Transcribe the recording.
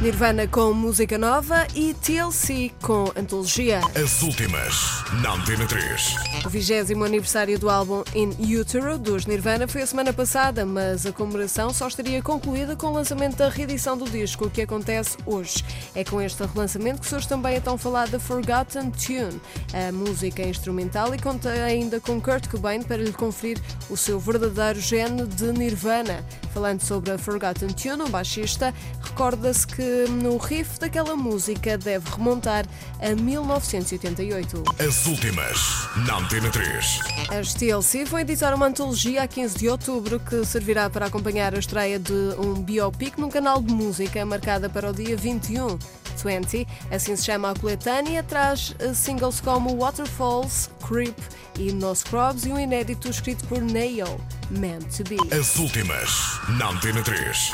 Nirvana com música nova e TLC com antologia. As últimas, na Antena 3. O vigésimo aniversário do álbum In Utero dos Nirvana foi a semana passada, mas a comemoração só estaria concluída com o lançamento da reedição do disco, o que acontece hoje. É com este relançamento que surge também a tão falada Forgotten Tune, a música instrumental, e conta ainda com Kurt Cobain para lhe conferir o seu verdadeiro gene de Nirvana. Falando sobre a Forgotten Tune, o baixista recorda-se que no riff daquela música deve remontar a 1988. As últimas, na Antena 3. As TLC vão editar uma antologia a 15 de outubro que servirá para acompanhar a estreia de um biopic num canal de música marcada para o dia 21. 20, assim se chama a coletânea, traz eh, singles como Waterfalls, Creep e No Scrubs e um inédito escrito por Nail, Meant to Be. As últimas, na Antena 3.